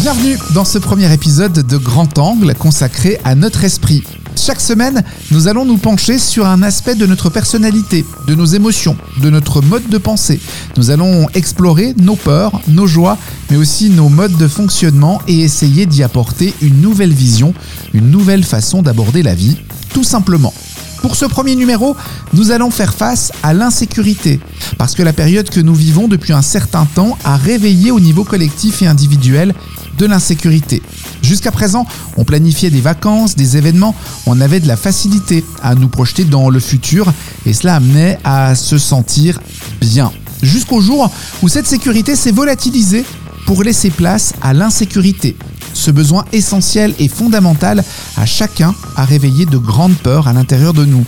Bienvenue dans ce premier épisode de Grand Angle consacré à notre esprit. Chaque semaine, nous allons nous pencher sur un aspect de notre personnalité, de nos émotions, de notre mode de pensée. Nous allons explorer nos peurs, nos joies, mais aussi nos modes de fonctionnement et essayer d'y apporter une nouvelle vision, une nouvelle façon d'aborder la vie, tout simplement. Pour ce premier numéro, nous allons faire face à l'insécurité, parce que la période que nous vivons depuis un certain temps a réveillé au niveau collectif et individuel de l'insécurité. Jusqu'à présent, on planifiait des vacances, des événements, on avait de la facilité à nous projeter dans le futur et cela amenait à se sentir bien. Jusqu'au jour où cette sécurité s'est volatilisée pour laisser place à l'insécurité. Ce besoin essentiel et fondamental à chacun a réveillé de grandes peurs à l'intérieur de nous.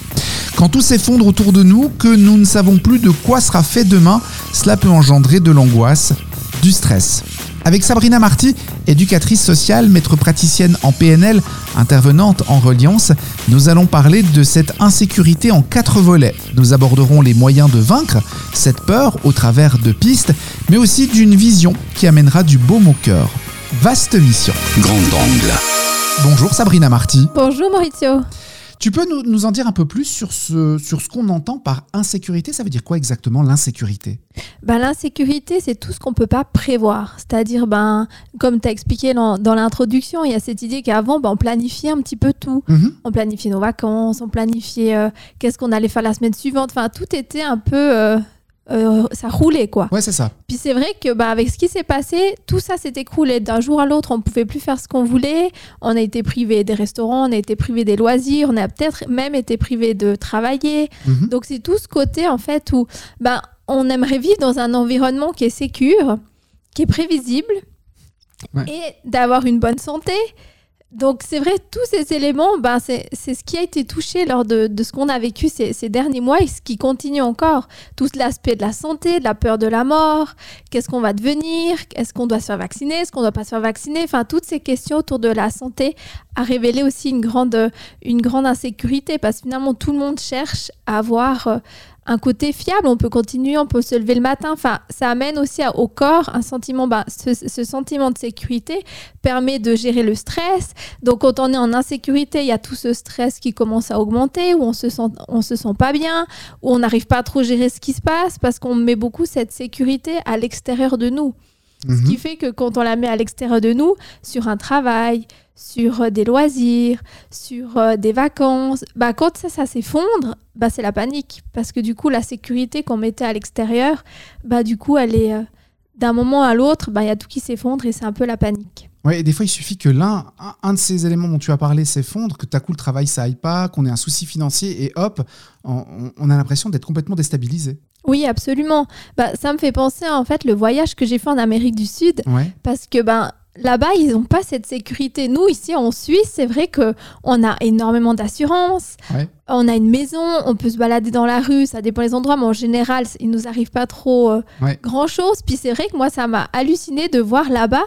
Quand tout s'effondre autour de nous, que nous ne savons plus de quoi sera fait demain, cela peut engendrer de l'angoisse, du stress. Avec Sabrina Marty, éducatrice sociale, maître praticienne en PNL, intervenante en reliance, nous allons parler de cette insécurité en quatre volets. Nous aborderons les moyens de vaincre cette peur au travers de pistes, mais aussi d'une vision qui amènera du baume au cœur. Vaste mission. Grand angle. Bonjour Sabrina Marty. Bonjour Maurizio. Tu peux nous, nous en dire un peu plus sur ce, sur ce qu'on entend par insécurité? Ça veut dire quoi exactement l'insécurité? Ben, L'insécurité, c'est tout ce qu'on ne peut pas prévoir. C'est-à-dire, ben, comme tu as expliqué dans, dans l'introduction, il y a cette idée qu'avant, ben, on planifiait un petit peu tout. Mhm. On planifiait nos vacances, on planifiait euh, qu'est-ce qu'on allait faire la semaine suivante. Enfin, tout était un peu... euh, euh, ça roulait, quoi. Ouais, c'est ça. Puis c'est vrai que bah, avec ce qui s'est passé, tout ça s'est écroulé d'un jour à l'autre. On ne pouvait plus faire ce qu'on voulait. On a été privé des restaurants, on a été privé des loisirs, on a peut-être même été privé de travailler. Mhm. Donc c'est tout ce côté en fait où ben, on aimerait vivre dans un environnement qui est sécure, qui est prévisible Ouais. et d'avoir une bonne santé. Donc c'est vrai, tous ces éléments, ben, c'est ce qui a été touché lors de, de ce qu'on a vécu ces, ces derniers mois et ce qui continue encore. Tout l'aspect de la santé, de la peur de la mort, qu'est-ce qu'on va devenir, est-ce qu'on doit se faire vacciner, est-ce qu'on ne doit pas se faire vacciner, enfin toutes ces questions autour de la santé a révélé aussi une grande, une grande insécurité parce que finalement tout le monde cherche à avoir euh, un côté fiable, on peut continuer, on peut se lever le matin. Enfin, ça amène aussi à- au corps un sentiment, ce, ce sentiment de sécurité permet de gérer le stress. Donc, quand on est en insécurité, il y a tout ce stress qui commence à augmenter, où on se sent, on se sent pas bien, où on n'arrive pas à trop gérer ce qui se passe parce qu'on met beaucoup cette sécurité à l'extérieur de nous. Ce Mhm. qui fait que quand on la met à l'extérieur de nous, sur un travail, sur euh, des loisirs, sur euh, des vacances, bah, quand ça, ça s'effondre, bah, c'est la panique. Parce que du coup, la sécurité qu'on mettait à l'extérieur, bah, du coup, elle est euh, d'un moment à l'autre, bah, il y a tout qui s'effondre et c'est un peu la panique. Ouais, et des fois, il suffit que l'un, un, de ces éléments dont tu as parlé s'effondre, que à coup le travail ça aille pas, qu'on ait un souci financier et hop, on, on a l'impression d'être complètement déstabilisé. Oui, absolument. Bah, ça me fait penser à en fait le voyage que j'ai fait en Amérique du Sud. Ouais. parce que ben là-bas ils n'ont pas cette sécurité. Nous ici en Suisse, c'est vrai que on a énormément d'assurance, Ouais. on a une maison, on peut se balader dans la rue, ça dépend des endroits, mais en général il nous arrive pas trop euh, Ouais. grand chose. Puis c'est vrai que moi ça m'a halluciné de voir là-bas.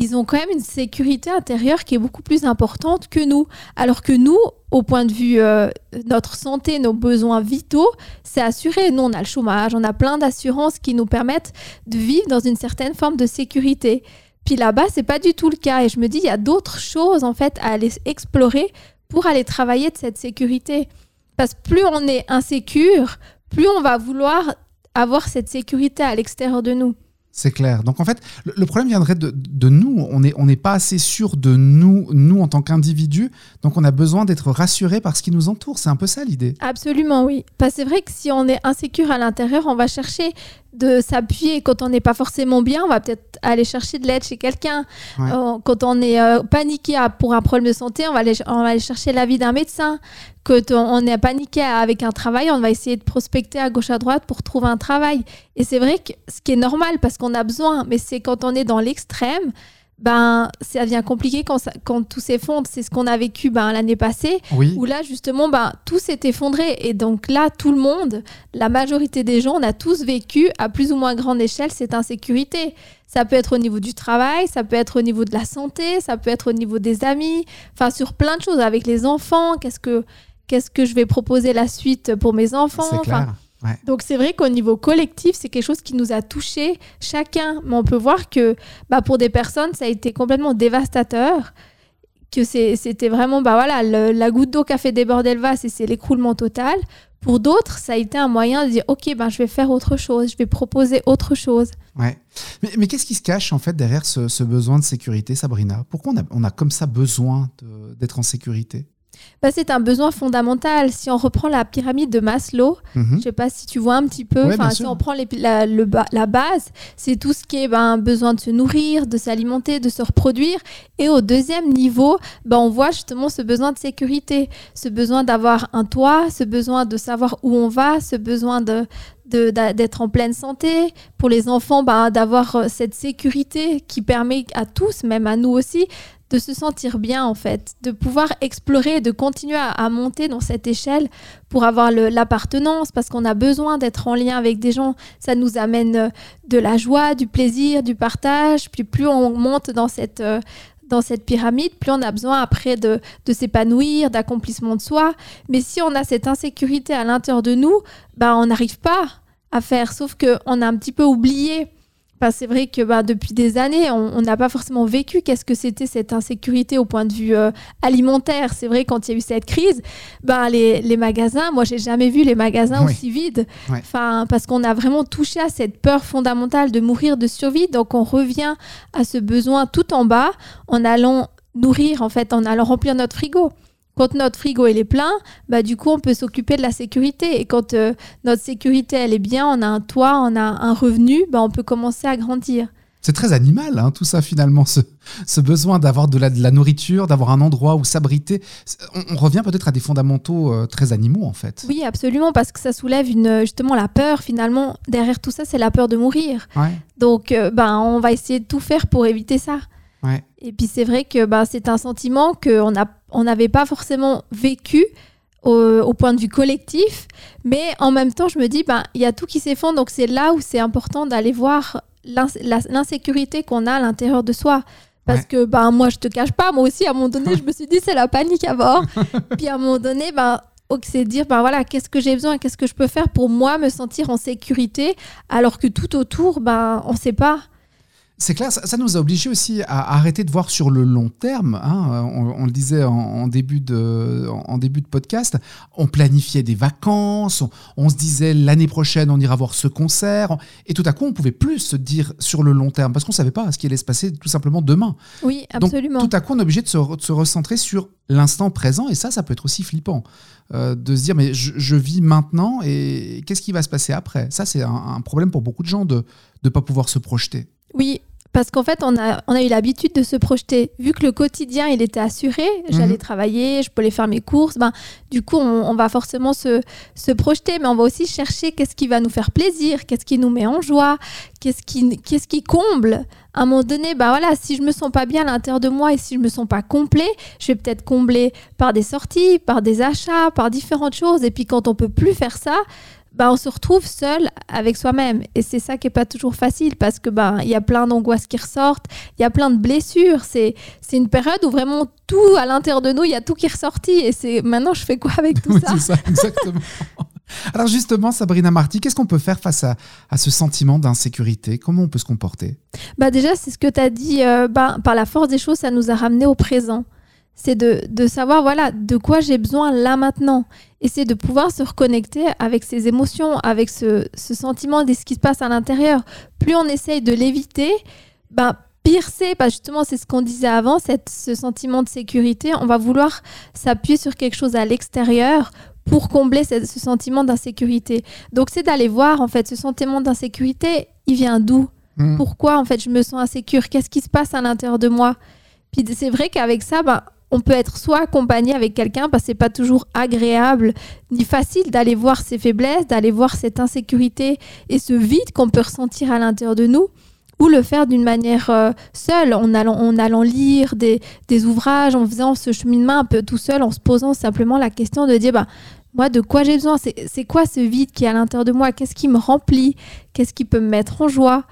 Ils ont quand même une sécurité intérieure qui est beaucoup plus importante que nous. Alors que nous, au point de vue euh, notre santé, nos besoins vitaux, c'est assuré. Nous, on a le chômage, on a plein d'assurances qui nous permettent de vivre dans une certaine forme de sécurité. Puis là-bas, c'est pas du tout le cas. Et je me dis, il y a d'autres choses en fait à aller explorer pour aller travailler de cette sécurité. Parce que plus on est insécure, plus on va vouloir avoir cette sécurité à l'extérieur de nous. C'est clair. Donc en fait, le, problème viendrait de, de nous. On n'est on n'est pas assez sûr de nous, nous en tant qu'individus. Donc on a besoin d'être rassuré par ce qui nous entoure. C'est un peu ça l'idée. Absolument, oui. Parce que c'est vrai que si on est insécure à l'intérieur, on va chercher de s'appuyer. Quand on n'est pas forcément bien, on va peut-être aller chercher de l'aide chez quelqu'un. Ouais. Euh, Quand on est euh, paniqué à- pour un problème de santé, on va aller, on va aller chercher l'avis d'un médecin. Quand on, on est paniqué avec un travail, on va essayer de prospecter à gauche à droite pour trouver un travail. Et c'est vrai que ce qui est normal parce qu'on a besoin, mais c'est quand on est dans l'extrême, ben ça devient compliqué quand, ça- quand tout s'effondre. C'est ce qu'on a vécu ben, l'année passée Oui. où là justement ben, tout s'est effondré et donc là tout le monde, la majorité des gens, on a tous vécu à plus ou moins grande échelle cette insécurité. Ça peut être au niveau du travail, ça peut être au niveau de la santé, ça peut être au niveau des amis, enfin sur plein de choses avec les enfants. Qu'est-ce que qu'est-ce que je vais proposer la suite pour mes enfants? C'est Enfin, clair. Ouais. Donc c'est vrai qu'au niveau collectif, c'est quelque chose qui nous a touchés chacun. Mais on peut voir que bah, pour des personnes, ça a été complètement dévastateur. Que c'est- c'était vraiment bah, voilà, le- la goutte d'eau qui a fait déborder le vase et c'est l'écroulement total. Pour d'autres, ça a été un moyen de dire ok, ben, je vais faire autre chose, je vais proposer autre chose. Ouais. Mais, mais qu'est-ce qui se cache en fait derrière ce, ce besoin de sécurité, Sabrina? Pourquoi on a, on a comme ça besoin d'être en sécurité? Bah, c'est un besoin fondamental. Si on reprend la pyramide de Maslow, Mhm. Je sais pas si tu vois un petit peu. Ouais, si on prend les- la, le ba- la base, c'est tout ce qui est ben, besoin de se nourrir, de s'alimenter, de se reproduire. Et au deuxième niveau, ben, on voit justement ce besoin de sécurité, ce besoin d'avoir un toit, ce besoin de savoir où on va, ce besoin de d'être en pleine santé. Pour les enfants, ben, d'avoir euh, cette sécurité qui permet à tous, même à nous aussi, de se sentir bien en fait, de pouvoir explorer, de continuer à, à monter dans cette échelle pour avoir l'appartenance, parce qu'on a besoin d'être en lien avec des gens. Ça nous amène euh, de la joie, du plaisir, du partage. Puis plus on monte dans cette, euh, dans cette pyramide, plus on a besoin après de, de s'épanouir, d'accomplissement de soi. Mais si on a cette insécurité à l'intérieur de nous, bah, on n'arrive pas à faire. Sauf qu'on a un petit peu oublié. C'est vrai que bah, depuis des années, on n'a pas forcément vécu qu'est-ce que c'était cette insécurité au point de vue euh, alimentaire. C'est vrai, quand il y a eu cette crise, ben, les, les magasins, moi, j'ai jamais vu les magasins Oui. aussi vides. Ouais. Enfin, parce qu'on a vraiment touché à cette peur fondamentale de mourir de survie. Donc, on revient à ce besoin tout en bas en allant nourrir, en fait, en allant remplir notre frigo. Quand notre frigo il est plein, bah, du coup, on peut s'occuper de la sécurité. Et quand euh, notre sécurité elle est bien, on a un toit, on a un revenu, bah, on peut commencer à grandir. C'est très animal, hein, tout ça finalement, ce, ce besoin d'avoir de la, de la nourriture, d'avoir un endroit où s'abriter. On, on revient peut-être à des fondamentaux euh, très animaux en fait. Oui, absolument, parce que ça soulève une, justement la peur. Finalement, derrière tout ça, c'est la peur de mourir. Ouais, Donc, euh, ben, on va essayer de tout faire pour éviter ça. ouais. Et puis, c'est vrai que ben, c'est un sentiment qu'on a- on n'avait pas forcément vécu au, au point de vue collectif. Mais en même temps, je me dis, ben, il y a tout qui s'effondre. Donc, c'est là où c'est important d'aller voir l'insécurité qu'on a à l'intérieur de soi. Parce Ouais. que ben, moi, je te cache pas, moi aussi, à un moment donné, je me suis dit, c'est la panique à bord. puis à un moment donné, ben, c'est de dire, ben voilà, qu'est-ce que j'ai besoin, qu'est-ce que je peux faire pour moi me sentir en sécurité, alors que tout autour, ben, on sait pas. C'est clair, ça, ça nous a obligés aussi à arrêter de voir sur le long terme. hein. On, on le disait en, en début de, en, en début de podcast, on planifiait des vacances, on, on se disait l'année prochaine on ira voir ce concert, et tout à coup on pouvait plus se dire sur le long terme parce qu'on savait pas ce qui allait se passer tout simplement demain. Oui, Donc, absolument. tout à coup, on est obligé de se, re- de se recentrer sur l'instant présent, et ça, ça peut être aussi flippant. Euh, de se dire, mais je, je vis maintenant, et qu'est-ce qui va se passer après? Ça, c'est un, un problème pour beaucoup de gens de ne pas pouvoir se projeter. Oui, parce qu'en fait, on a, on a eu l'habitude de se projeter. Vu que le quotidien, il était assuré, j'allais Mhm. travailler, je pouvais faire mes courses, ben, du coup, on, on va forcément se, se projeter, mais on va aussi chercher qu'est-ce qui va nous faire plaisir, qu'est-ce qui nous met en joie, qu'est-ce qui, qu'est-ce qui comble. À un moment donné, bah voilà, si je me sens pas bien à l'intérieur de moi et si je me sens pas complet, je vais peut-être combler par des sorties, par des achats, par différentes choses. Et puis quand on peut plus faire ça, bah, on se retrouve seul avec soi-même. Et c'est ça qui est pas toujours facile parce que bah, il y a plein d'angoisses qui ressortent, il y a plein de blessures. C'est, c'est une période où vraiment tout à l'intérieur de nous, il y a tout qui est ressorti. Et c'est maintenant, je fais quoi avec tout Oui, ça? c'est ça, exactement. Alors justement, Sabrina Marty, qu'est-ce qu'on peut faire face à, à ce sentiment d'insécurité? Comment on peut se comporter? Bah déjà, c'est ce que tu as dit, euh, bah, par la force des choses, ça nous a ramené au présent. C'est de, de savoir, voilà, de quoi j'ai besoin là maintenant. Et c'est de pouvoir se reconnecter avec ses émotions, avec ce, ce sentiment de ce qui se passe à l'intérieur. Plus on essaye de l'éviter, bah, pire c'est, parce justement, c'est ce qu'on disait avant, cette, ce sentiment de sécurité. On va vouloir s'appuyer sur quelque chose à l'extérieur pour combler ce, ce sentiment d'insécurité. Donc, c'est d'aller voir, en fait, ce sentiment d'insécurité, il vient d'où? Hmm. pourquoi en fait je me sens insécure? Qu'est-ce qui se passe à l'intérieur de moi? Puis c'est vrai qu'avec ça, ben, on peut être soit accompagné avec quelqu'un, parce que c'est pas toujours agréable ni facile d'aller voir ses faiblesses, d'aller voir cette insécurité et ce vide qu'on peut ressentir à l'intérieur de nous, ou le faire d'une manière euh, seule, en allant, en allant lire des, des ouvrages, en faisant ce cheminement un peu tout seul, en se posant simplement la question de dire, bah, moi, de quoi j'ai besoin? C'est c'est quoi ce vide qui est à l'intérieur de moi? Qu'est-ce qui me remplit? Qu'est-ce qui peut me mettre en joie?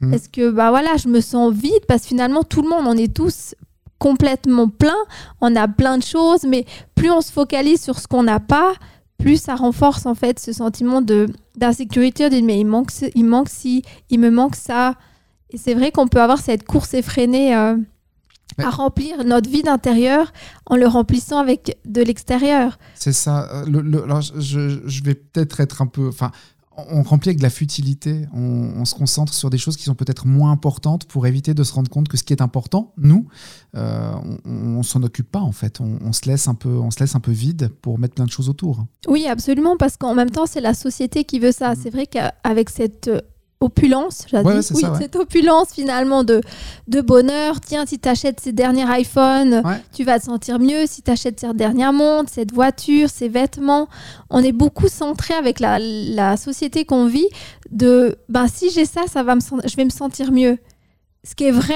Mhm. Est-ce que, bah voilà, je me sens vide parce que finalement, tout le monde, on est tous complètement plein, on a plein de choses, mais plus on se focalise sur ce qu'on n'a pas, plus ça renforce en fait ce sentiment de d'insécurité, de mais il manque, il manque ci, il me manque ça. Et c'est vrai qu'on peut avoir cette course effrénée euh, Ouais. à remplir notre vie d'intérieur en le remplissant avec de l'extérieur. C'est ça. euh, le- le- alors, je- je, je vais peut-être être un peu. Enfin, on remplit avec de la futilité. On, on se concentre sur des choses qui sont peut-être moins importantes pour éviter de se rendre compte que ce qui est important, nous, euh, on, on s'en occupe pas en fait. On, on se laisse un peu, on se laisse un peu vide pour mettre plein de choses autour. Oui, absolument, parce qu'en même temps, c'est la société qui veut ça. C'est vrai qu'avec cette euh, opulence. Ouais, dit, ouais, c'est oui, ça, ouais. cette opulence finalement de, de bonheur, tiens, si tu achètes ces derniers iPhones, tu vas te sentir mieux. Si tu achètes cette dernière montre, cette voiture, ces vêtements, on est beaucoup centré avec la, la société qu'on vit de, ben, si j'ai ça, ça va me, je vais me sentir mieux. Ce qui est vrai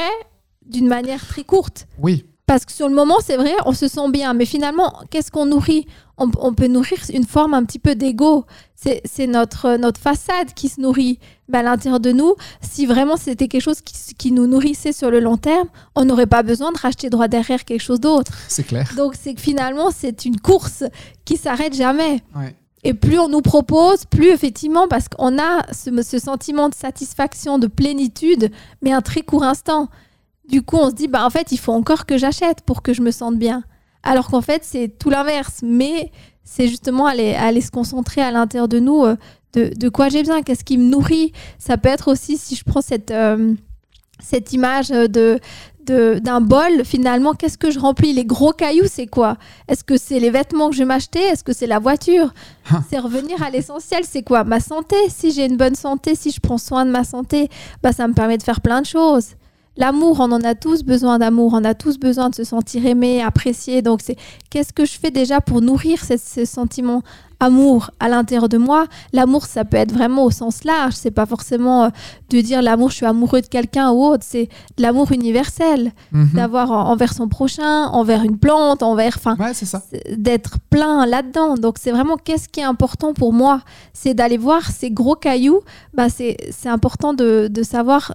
d'une manière très courte. Oui. Parce que sur le moment, c'est vrai, on se sent bien. Mais finalement, qu'est-ce qu'on nourrit? On, on peut nourrir une forme un petit peu d'ego. C'est notre, notre façade qui se nourrit. Mais à l'intérieur de nous, si vraiment c'était quelque chose qui, qui nous nourrissait sur le long terme, on n'aurait pas besoin de racheter droit derrière quelque chose d'autre. C'est clair. Donc c'est que finalement, c'est une course qui s'arrête jamais. Ouais. Et plus on nous propose, plus effectivement, parce qu'on a ce, ce sentiment de satisfaction, de plénitude, mais un très court instant. Du coup, on se dit, bah, en fait, il faut encore que j'achète pour que je me sente bien. Alors qu'en fait, c'est tout l'inverse. Mais c'est justement aller, aller se concentrer à l'intérieur de nous euh, de, de quoi j'ai besoin, qu'est-ce qui me nourrit. Ça peut être aussi, si je prends cette, euh, cette image de de- d'un bol, finalement, qu'est-ce que je remplis? Les gros cailloux, c'est quoi? Est-ce que c'est les vêtements que je vais m'acheter? Est-ce que c'est la voiture? Ah. C'est revenir à l'essentiel, c'est quoi? Ma santé. Si j'ai une bonne santé, si je prends soin de ma santé, bah, ça me permet de faire plein de choses. L'amour, on en a tous besoin d'amour, on a tous besoin de se sentir aimé, apprécié. Donc, c'est qu'est-ce que je fais déjà pour nourrir ce, ce sentiment amour à l'intérieur de moi? L'amour, ça peut être vraiment au sens large. C'est pas forcément euh, de dire l'amour, je suis amoureux de quelqu'un ou autre. C'est de l'amour universel, Mhm. d'avoir en- envers son prochain, envers une plante, envers, enfin, Ouais, c'est ça. c'est- d'être plein là-dedans. Donc c'est vraiment qu'est-ce qui est important pour moi, c'est d'aller voir ces gros cailloux. Bah c'est c'est important de, de savoir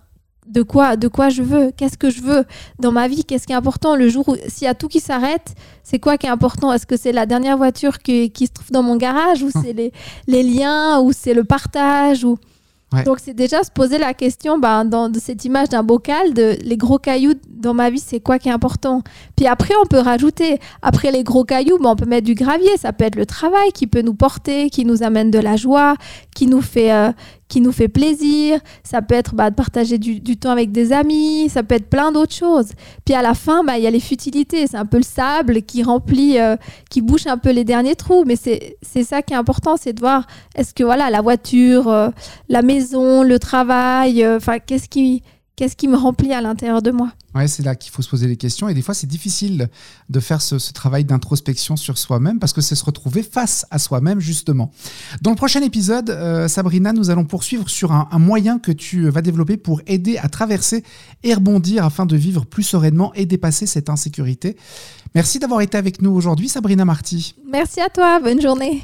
de quoi de quoi je veux, qu'est-ce que je veux dans ma vie, qu'est-ce qui est important le jour où s'il y a tout qui s'arrête, c'est quoi qui est important? Est-ce que c'est la dernière voiture qui, qui se trouve dans mon garage ou c'est les, les liens ou c'est le partage ou Ouais. donc c'est déjà se poser la question ben, dans de cette image d'un bocal de les gros cailloux dans ma vie c'est quoi qui est important? Puis après on peut rajouter. Après les gros cailloux ben, on peut mettre du gravier. Ça peut être le travail qui peut nous porter qui nous amène de la joie qui nous fait euh, qui nous fait plaisir. Ça peut être bah, de partager du, du temps avec des amis. Ça peut être plein d'autres choses. Puis à la fin bah, il y a les futilités. C'est un peu le sable qui remplit euh, qui bouche un peu les derniers trous. Mais c'est c'est ça qui est important c'est de voir est-ce que voilà la voiture euh, la maison, le travail, euh, enfin qu'est-ce qui qu'est-ce qui me remplit à l'intérieur de moi Ouais, c'est là qu'il faut se poser les questions. Et des fois, c'est difficile de faire ce, ce travail d'introspection sur soi-même parce que c'est se retrouver face à soi-même, justement. Dans le prochain épisode, euh, Sabrina, nous allons poursuivre sur un, un moyen que tu vas développer pour aider à traverser et rebondir afin de vivre plus sereinement et dépasser cette insécurité. Merci d'avoir été avec nous aujourd'hui, Sabrina Marty. Merci à toi, bonne journée.